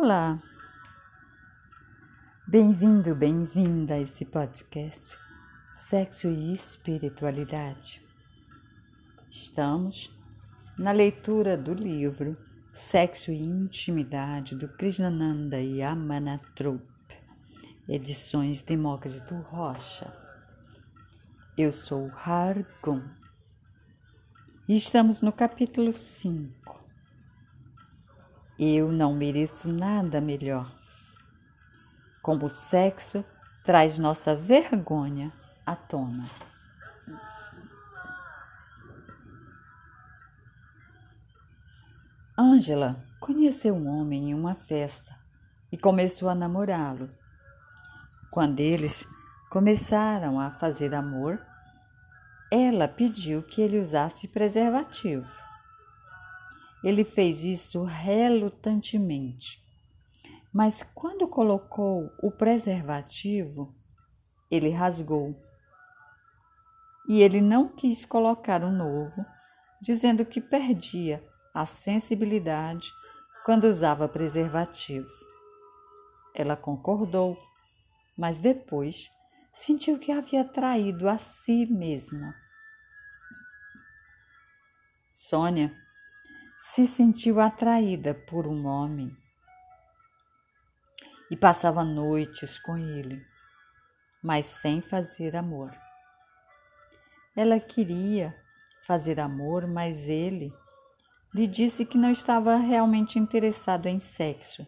Olá! Bem-vindo, bem-vinda a esse podcast Sexo e Espiritualidade. Estamos na leitura do livro Sexo e Intimidade do Krishnananda Yamanatrup, edições Demócrito Rocha. Eu sou Hargun e estamos no capítulo 5 eu não mereço nada melhor. Como o sexo traz nossa vergonha à tona. Ângela conheceu um homem em uma festa e começou a namorá-lo. Quando eles começaram a fazer amor, ela pediu que ele usasse preservativo. Ele fez isso relutantemente. Mas quando colocou o preservativo, ele rasgou. E ele não quis colocar o novo, dizendo que perdia a sensibilidade quando usava preservativo. Ela concordou, mas depois sentiu que havia traído a si mesma. Sônia se sentiu atraída por um homem e passava noites com ele, mas sem fazer amor. Ela queria fazer amor, mas ele lhe disse que não estava realmente interessado em sexo,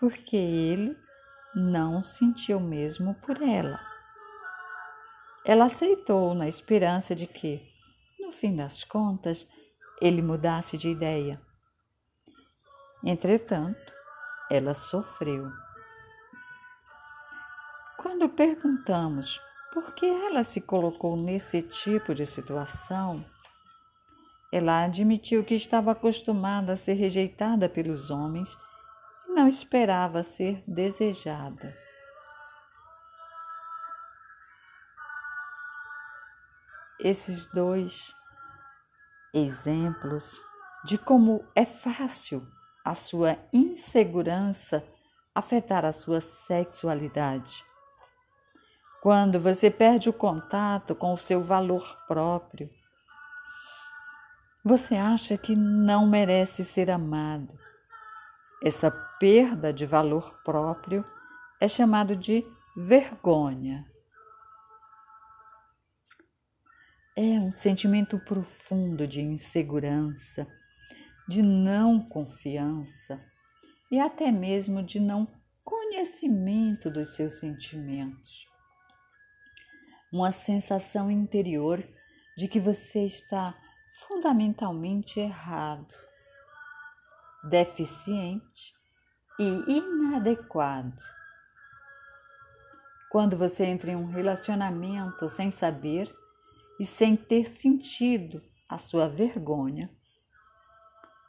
porque ele não sentia o mesmo por ela. Ela aceitou na esperança de que, no fim das contas, ele mudasse de ideia. Entretanto, ela sofreu. Quando perguntamos por que ela se colocou nesse tipo de situação, ela admitiu que estava acostumada a ser rejeitada pelos homens e não esperava ser desejada. Esses dois exemplos de como é fácil a sua insegurança afetar a sua sexualidade. Quando você perde o contato com o seu valor próprio, você acha que não merece ser amado. Essa perda de valor próprio é chamado de vergonha. É um sentimento profundo de insegurança, de não confiança e até mesmo de não conhecimento dos seus sentimentos. Uma sensação interior de que você está fundamentalmente errado, deficiente e inadequado. Quando você entra em um relacionamento sem saber e sem ter sentido a sua vergonha,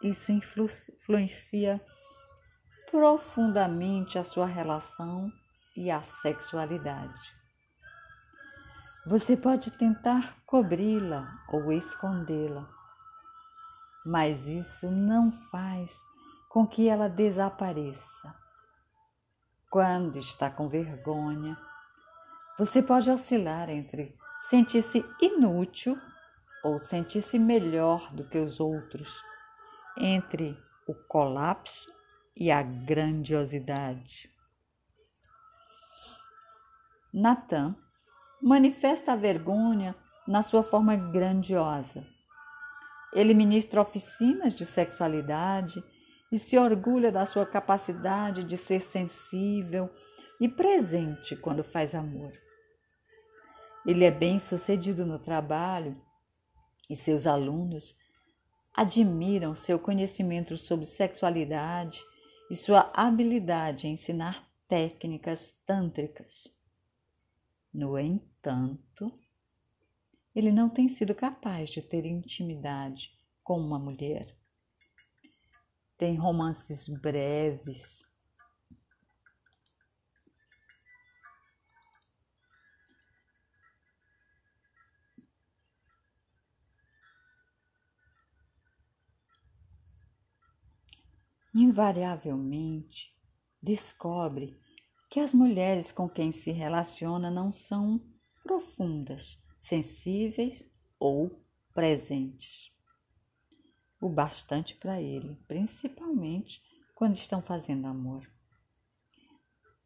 isso influencia profundamente a sua relação e a sexualidade. Você pode tentar cobri-la ou escondê-la, mas isso não faz com que ela desapareça. Quando está com vergonha, você pode oscilar entre sentir-se inútil ou sentir-se melhor do que os outros, entre o colapso e a grandiosidade. Natan manifesta a vergonha na sua forma grandiosa. Ele ministra oficinas de sexualidade e se orgulha da sua capacidade de ser sensível e presente quando faz amor. Ele é bem sucedido no trabalho e seus alunos admiram seu conhecimento sobre sexualidade e sua habilidade em ensinar técnicas tântricas. No entanto, ele não tem sido capaz de ter intimidade com uma mulher. Tem romances breves invariavelmente descobre que as mulheres com quem se relaciona não são profundas, sensíveis ou presentes. O bastante para ele, principalmente quando estão fazendo amor.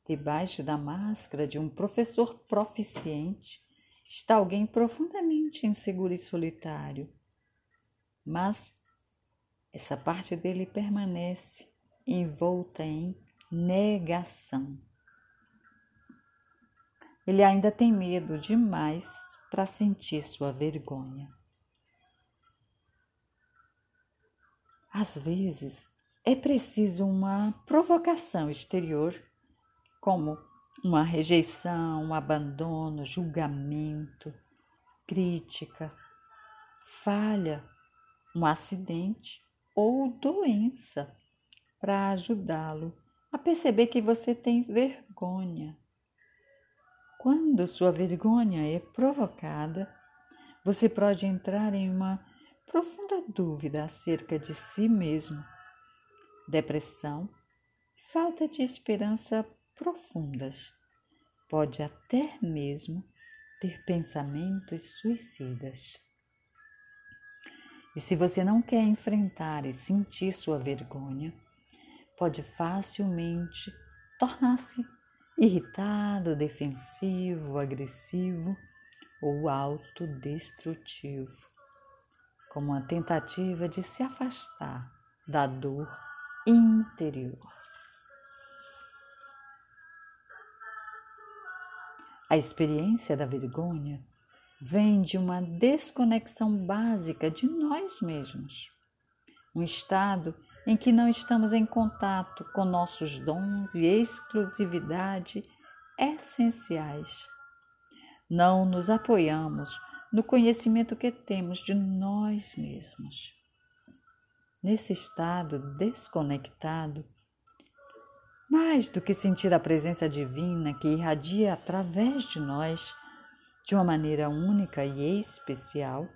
Debaixo da máscara de um professor proficiente está alguém profundamente inseguro e solitário. Mas essa parte dele permanece envolta em negação. Ele ainda tem medo demais para sentir sua vergonha. Às vezes é preciso uma provocação exterior, como uma rejeição, um abandono, julgamento, crítica, falha, um acidente ou doença para ajudá-lo a perceber que você tem vergonha. Quando sua vergonha é provocada, você pode entrar em uma profunda dúvida acerca de si mesmo, depressão, falta de esperança profundas. Pode até mesmo ter pensamentos suicidas. E se você não quer enfrentar e sentir sua vergonha, pode facilmente tornar-se irritado, defensivo, agressivo ou autodestrutivo, como uma tentativa de se afastar da dor interior. A experiência da vergonha vem de uma desconexão básica de nós mesmos, um estado em que não estamos em contato com nossos dons e exclusividade essenciais. Não nos apoiamos no conhecimento que temos de nós mesmos. Nesse estado desconectado, mais do que sentir a presença divina que irradia através de nós, de uma maneira única e especial,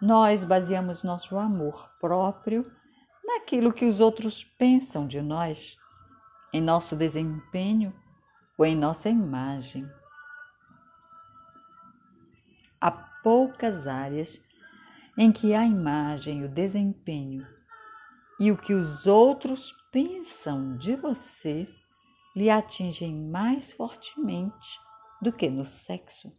nós baseamos nosso amor próprio naquilo que os outros pensam de nós, em nosso desempenho ou em nossa imagem. Há poucas áreas em que a imagem, o desempenho e o que os outros pensam de você lhe atingem mais fortemente do que no sexo.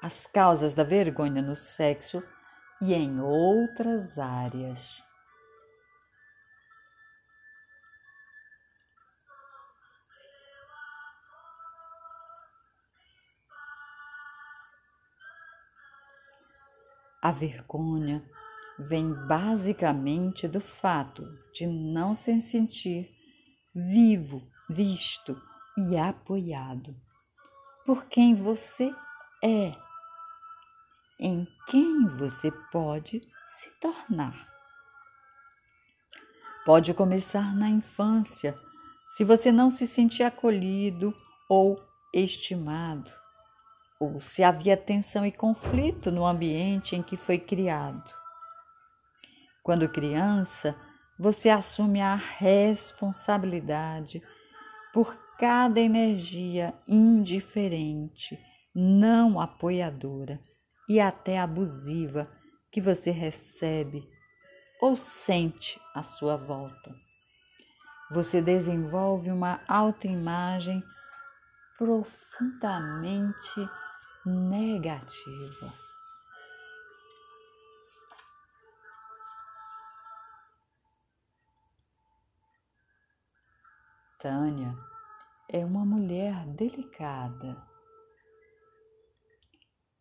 As causas da vergonha no sexo e em outras áreas. A vergonha vem basicamente do fato de não se sentir vivo, visto e apoiado por quem você é, em quem você pode se tornar. Pode começar na infância, se você não se sentir acolhido ou estimado ou se havia tensão e conflito no ambiente em que foi criado. Quando criança, você assume a responsabilidade por cada energia indiferente, não apoiadora e até abusiva que você recebe ou sente à sua volta. Você desenvolve uma autoimagem profundamente negativa. Tânia é uma mulher delicada,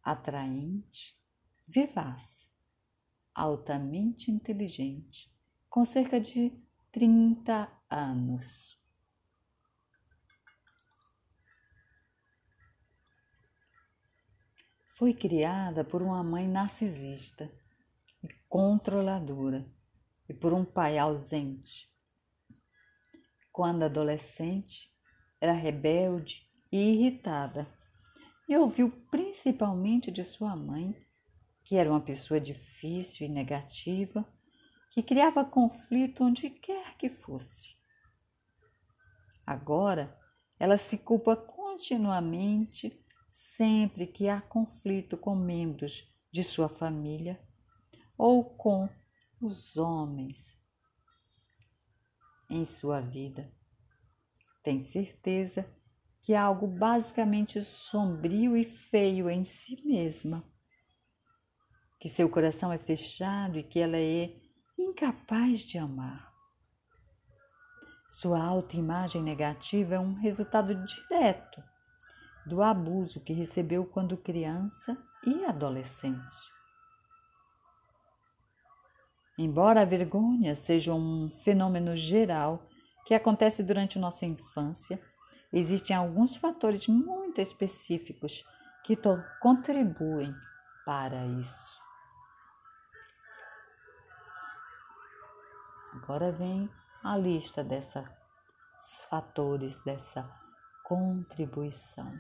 atraente, vivaz, altamente inteligente, com cerca de 30 anos. Foi criada por uma mãe narcisista e controladora e por um pai ausente. Quando adolescente, era rebelde e irritada, e ouviu principalmente de sua mãe, que era uma pessoa difícil e negativa, que criava conflito onde quer que fosse. Agora, ela se culpa continuamente sempre que há conflito com membros de sua família ou com os homens em sua vida. Tem certeza que há algo basicamente sombrio e feio em si mesma, que seu coração é fechado e que ela é incapaz de amar. Sua autoimagem negativa é um resultado direto do abuso que recebeu quando criança e adolescente. Embora a vergonha seja um fenômeno geral que acontece durante nossa infância, existem alguns fatores muito específicos que contribuem para isso. Agora vem a lista desses fatores, dessa contribuição.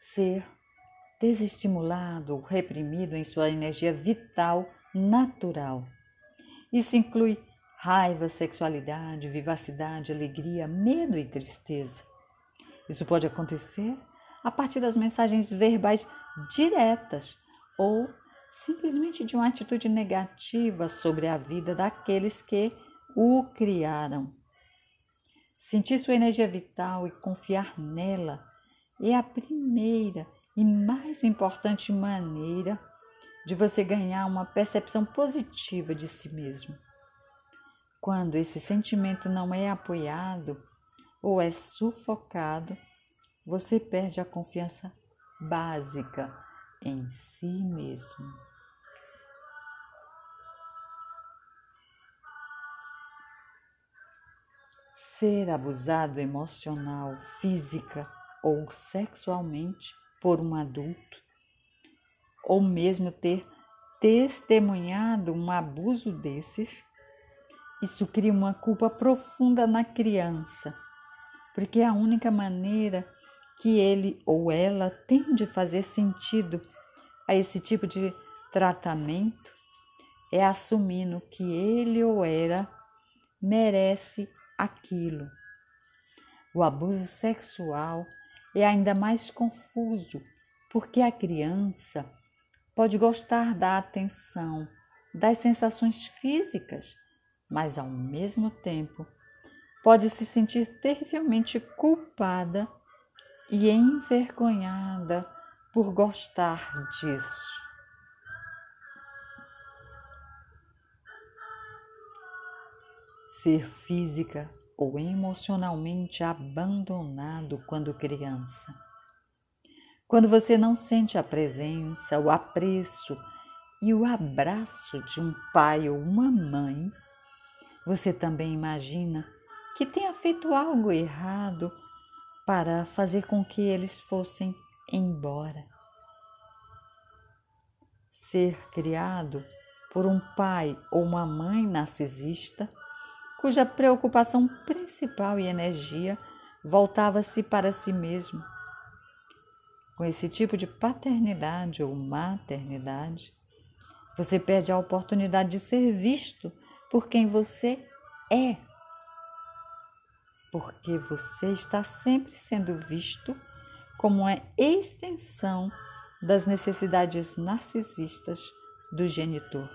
Ser desestimulado ou reprimido em sua energia vital natural. Isso inclui raiva, sexualidade, vivacidade, alegria, medo e tristeza. Isso pode acontecer a partir das mensagens verbais diretas ou simplesmente de uma atitude negativa sobre a vida daqueles que o criaram. Sentir sua energia vital e confiar nela é a primeira e mais importante maneira de você ganhar uma percepção positiva de si mesmo. Quando esse sentimento não é apoiado ou é sufocado, você perde a confiança básica em si mesmo. Ser abusado emocional, física ou sexualmente por um adulto, ou mesmo ter testemunhado um abuso desses, isso cria uma culpa profunda na criança, porque é a única maneira que ele ou ela tem de fazer sentido a esse tipo de tratamento é assumindo que ele ou ela merece aquilo. O abuso sexual é ainda mais confuso, porque a criança pode gostar da atenção, das sensações físicas, mas ao mesmo tempo pode se sentir terrivelmente culpada e envergonhada por gostar disso. Ser física ou emocionalmente abandonado quando criança. Quando você não sente a presença, o apreço e o abraço de um pai ou uma mãe, você também imagina que tenha feito algo errado para fazer com que eles fossem embora. Ser criado por um pai ou uma mãe narcisista cuja preocupação principal e energia voltava-se para si mesmo. Com esse tipo de paternidade ou maternidade, você perde a oportunidade de ser visto por quem você é. Porque você está sempre sendo visto como uma extensão das necessidades narcisistas do genitor.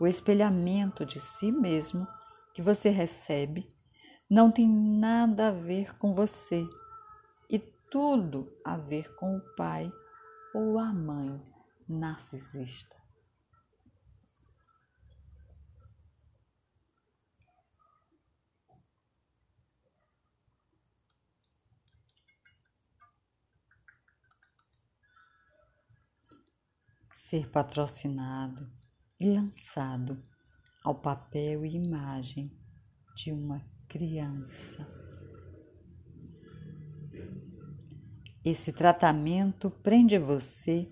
O espelhamento de si mesmo que você recebe não tem nada a ver com você e tudo a ver com o pai ou a mãe narcisista. Ser patrocinado e lançado ao papel e imagem de uma criança. Esse tratamento prende você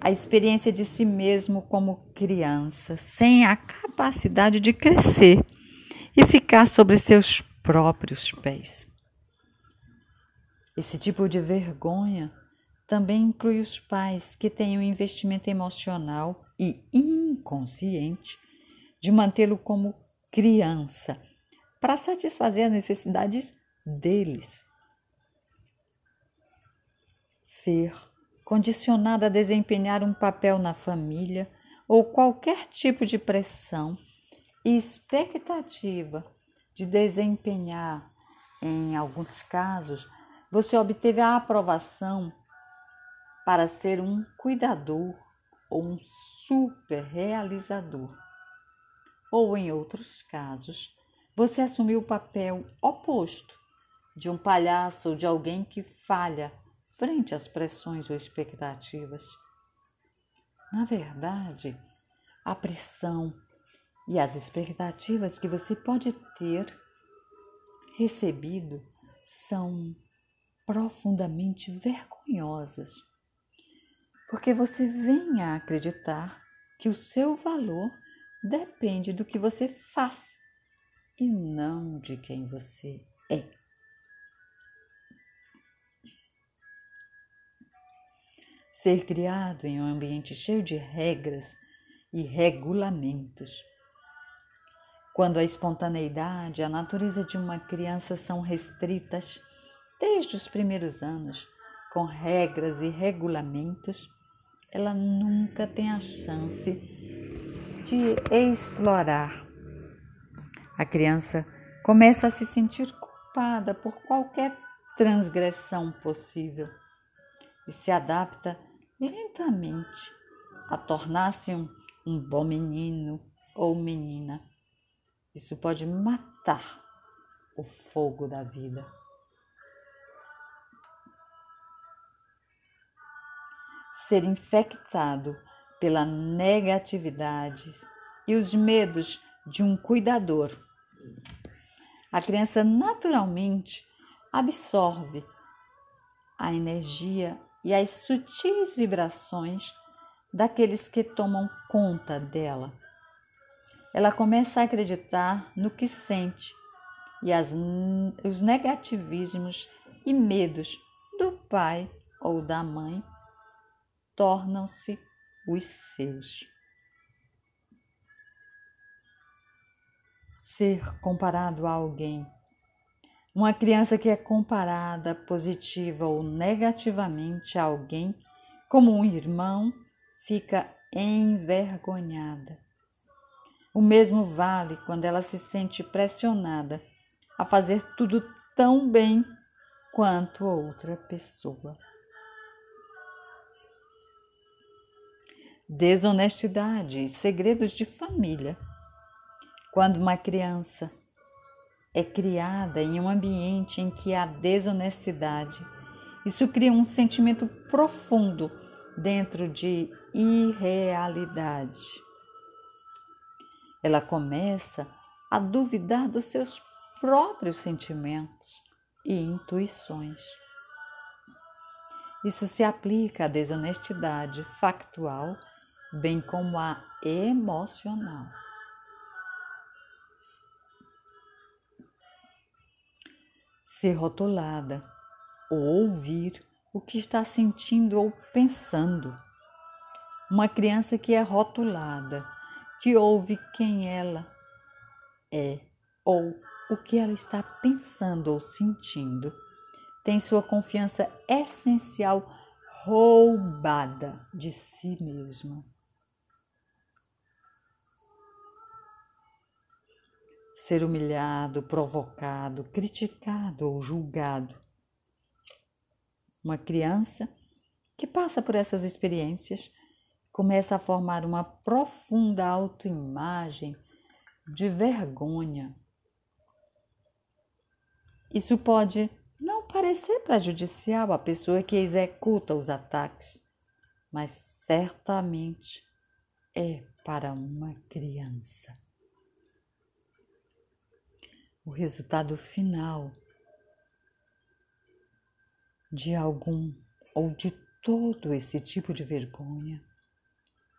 à experiência de si mesmo como criança, sem a capacidade de crescer e ficar sobre seus próprios pés. Esse tipo de vergonha também inclui os pais que têm um investimento emocional e inconsciente de mantê-lo como criança para satisfazer as necessidades deles. Ser condicionado a desempenhar um papel na família ou qualquer tipo de pressão e expectativa de desempenhar, em alguns casos, você obteve a aprovação para ser um cuidador ou um super realizador. Ou em outros casos, você assumiu o papel oposto de um palhaço ou de alguém que falha frente às pressões ou expectativas. Na verdade, a pressão e as expectativas que você pode ter recebido são profundamente vergonhosas, porque você vem a acreditar que o seu valor depende do que você faz e não de quem você é. Ser criado em um ambiente cheio de regras e regulamentos. Quando a espontaneidade e a natureza de uma criança são restritas, desde os primeiros anos, com regras e regulamentos, ela nunca tem a chance de explorar. A criança começa a se sentir culpada por qualquer transgressão possível e se adapta lentamente a tornar-se um, um bom menino ou menina. Isso pode matar o fogo da vida. ser infectado pela negatividade e os medos de um cuidador. A criança naturalmente absorve a energia e as sutis vibrações daqueles que tomam conta dela. Ela começa a acreditar no que sente e as, os negativismos e medos do pai ou da mãe tornam-se os seus. Ser comparado a alguém. Uma criança que é comparada positiva ou negativamente a alguém, como um irmão, fica envergonhada. O mesmo vale quando ela se sente pressionada a fazer tudo tão bem quanto outra pessoa. Desonestidade e segredos de família. Quando uma criança é criada em um ambiente em que há desonestidade, isso cria um sentimento profundo dentro de irrealidade. Ela começa a duvidar dos seus próprios sentimentos e intuições. Isso se aplica à desonestidade factual bem como a emocional. Ser rotulada ou ouvir o que está sentindo ou pensando. Uma criança que é rotulada, que ouve quem ela é ou o que ela está pensando ou sentindo, tem sua confiança essencial roubada de si mesma. Ser humilhado, provocado, criticado ou julgado. Uma criança que passa por essas experiências começa a formar uma profunda autoimagem de vergonha. Isso pode não parecer prejudicial à pessoa que executa os ataques, mas certamente é para uma criança o resultado final de algum ou de todo esse tipo de vergonha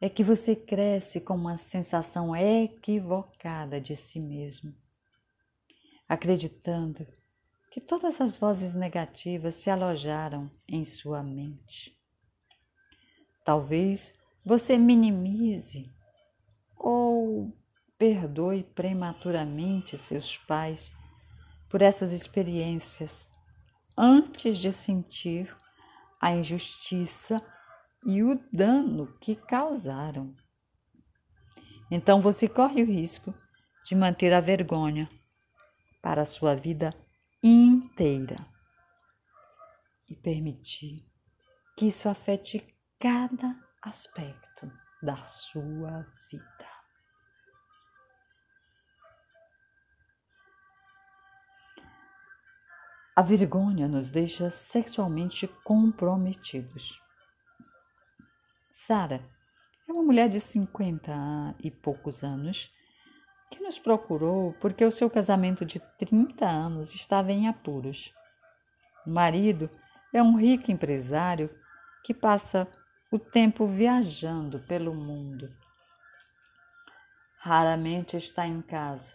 é que você cresce com uma sensação equivocada de si mesmo acreditando que todas as vozes negativas se alojaram em sua mente. Talvez você minimize perdoe prematuramente seus pais por essas experiências antes de sentir a injustiça e o dano que causaram. Então você corre o risco de manter a vergonha para a sua vida inteira e permitir que isso afete cada aspecto da sua vida. A vergonha nos deixa sexualmente comprometidos. Sara é uma mulher de 50 e poucos anos que nos procurou porque o seu casamento de 30 anos estava em apuros. O marido é um rico empresário que passa o tempo viajando pelo mundo. Raramente está em casa.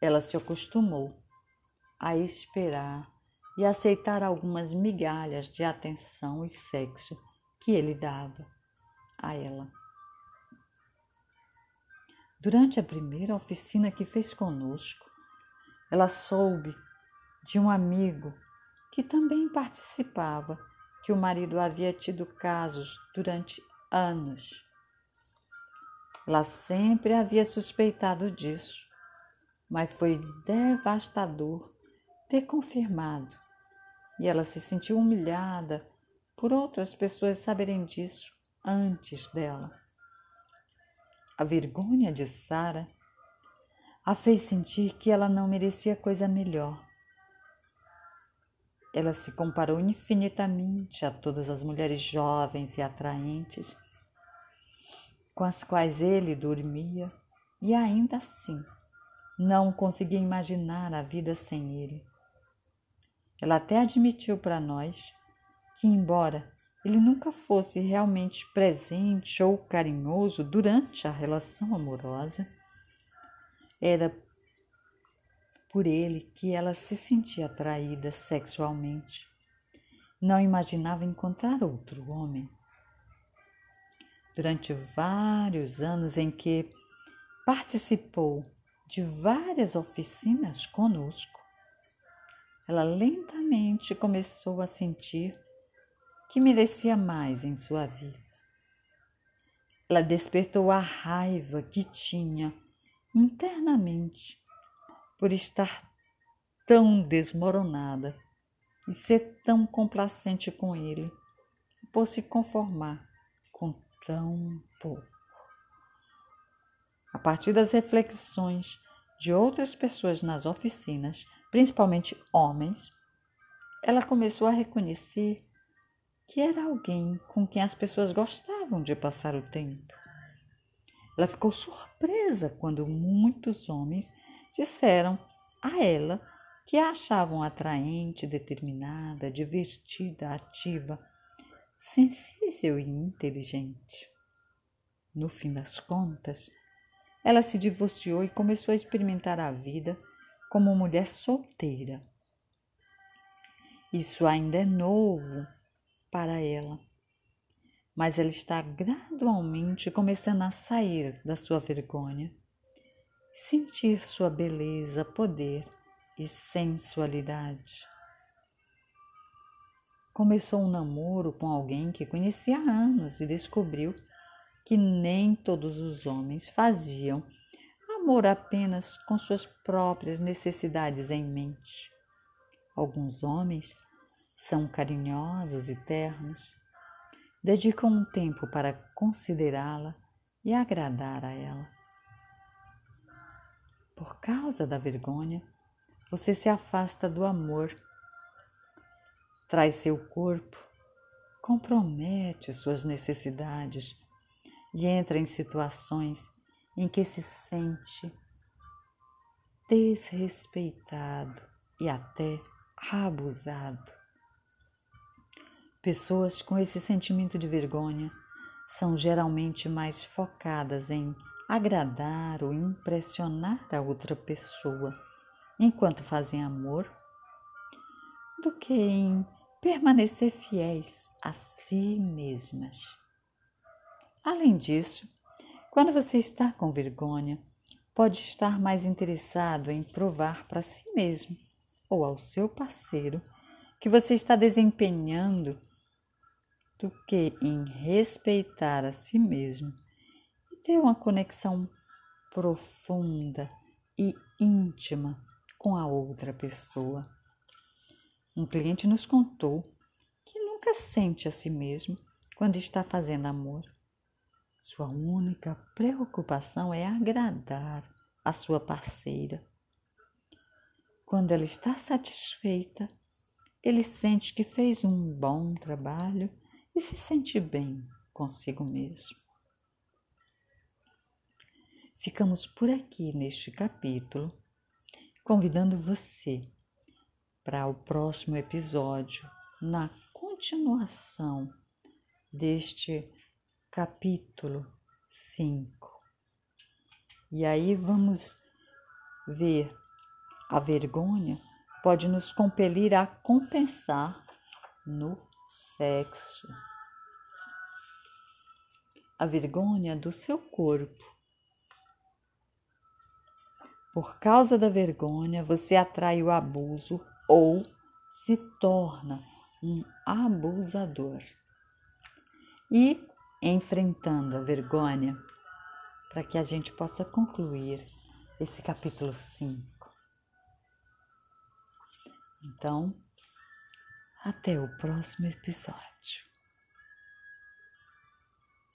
Ela se acostumou a esperar e aceitar algumas migalhas de atenção e sexo que ele dava a ela. Durante a primeira oficina que fez conosco, ela soube de um amigo que também participava que o marido havia tido casos durante anos. Ela sempre havia suspeitado disso, mas foi devastador ter confirmado e ela se sentiu humilhada por outras pessoas saberem disso antes dela. A vergonha de Sara a fez sentir que ela não merecia coisa melhor. Ela se comparou infinitamente a todas as mulheres jovens e atraentes com as quais ele dormia e ainda assim não conseguia imaginar a vida sem ele. Ela até admitiu para nós que, embora ele nunca fosse realmente presente ou carinhoso durante a relação amorosa, era por ele que ela se sentia atraída sexualmente. Não imaginava encontrar outro homem. Durante vários anos em que participou de várias oficinas conosco, ela lentamente começou a sentir que merecia mais em sua vida. Ela despertou a raiva que tinha internamente por estar tão desmoronada e ser tão complacente com ele, por se conformar com tão pouco. A partir das reflexões de outras pessoas nas oficinas, principalmente homens, ela começou a reconhecer que era alguém com quem as pessoas gostavam de passar o tempo. Ela ficou surpresa quando muitos homens disseram a ela que a achavam atraente, determinada, divertida, ativa, sensível e inteligente. No fim das contas, ela se divorciou e começou a experimentar a vida como mulher solteira. Isso ainda é novo para ela, mas ela está gradualmente começando a sair da sua vergonha, sentir sua beleza, poder e sensualidade. Começou um namoro com alguém que conhecia há anos e descobriu que nem todos os homens faziam amor apenas com suas próprias necessidades em mente. Alguns homens são carinhosos e ternos, dedicam um tempo para considerá-la e agradar a ela. Por causa da vergonha, você se afasta do amor, traz seu corpo, compromete suas necessidades e entra em situações em que se sente desrespeitado e até abusado. Pessoas com esse sentimento de vergonha são geralmente mais focadas em agradar ou impressionar a outra pessoa enquanto fazem amor do que em permanecer fiéis a si mesmas. Além disso, quando você está com vergonha, pode estar mais interessado em provar para si mesmo ou ao seu parceiro que você está desempenhando do que em respeitar a si mesmo e ter uma conexão profunda e íntima com a outra pessoa. Um cliente nos contou que nunca sente a si mesmo quando está fazendo amor. Sua única preocupação é agradar a sua parceira. Quando ela está satisfeita, ele sente que fez um bom trabalho e se sente bem consigo mesmo. Ficamos por aqui neste capítulo, convidando você para o próximo episódio, na continuação deste capítulo 5. E aí vamos ver a vergonha pode nos compelir a compensar no sexo. A vergonha do seu corpo por causa da vergonha, você atrai o abuso ou se torna um abusador. E enfrentando a vergonha, para que a gente possa concluir esse capítulo 5. Então, até o próximo episódio.